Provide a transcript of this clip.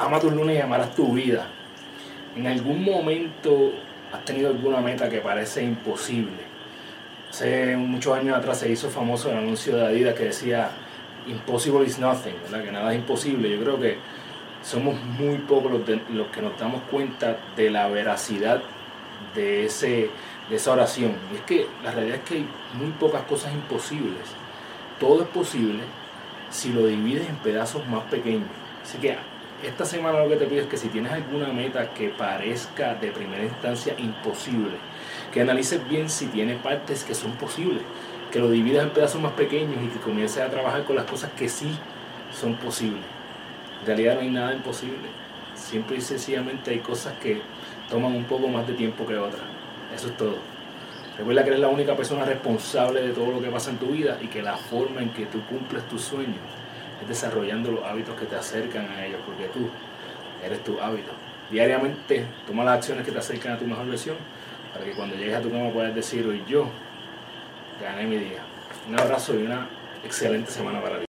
ama tus lunes y amarás tu vida. En algún momento has tenido alguna meta que parece imposible. Hace muchos años atrás se hizo famoso el anuncio de Adidas que decía Impossible is nothing, que nada es imposible. Yo creo que somos muy pocos los, que nos damos cuenta de la veracidad de, de esa oración. Y es que la realidad es que hay muy pocas cosas imposibles. Todo es posible si lo divides en pedazos más pequeños. Así que esta semana lo que te pido es que si tienes alguna meta que parezca de primera instancia imposible, que analices bien si tiene partes que son posibles, que lo dividas en pedazos más pequeños y que comiences a trabajar con las cosas que sí son posibles. En realidad no hay nada imposible. Siempre y sencillamente hay cosas que toman un poco más de tiempo que otras. Eso es todo. Recuerda que eres la única persona responsable de todo lo que pasa en tu vida y que la forma en que tú cumples tus sueños es desarrollando los hábitos que te acercan a ellos, porque tú eres tu hábito. Diariamente toma las acciones que te acercan a tu mejor versión para que cuando llegues a tu cama puedas decir hoy yo gané mi día. Un abrazo y una excelente semana para ti.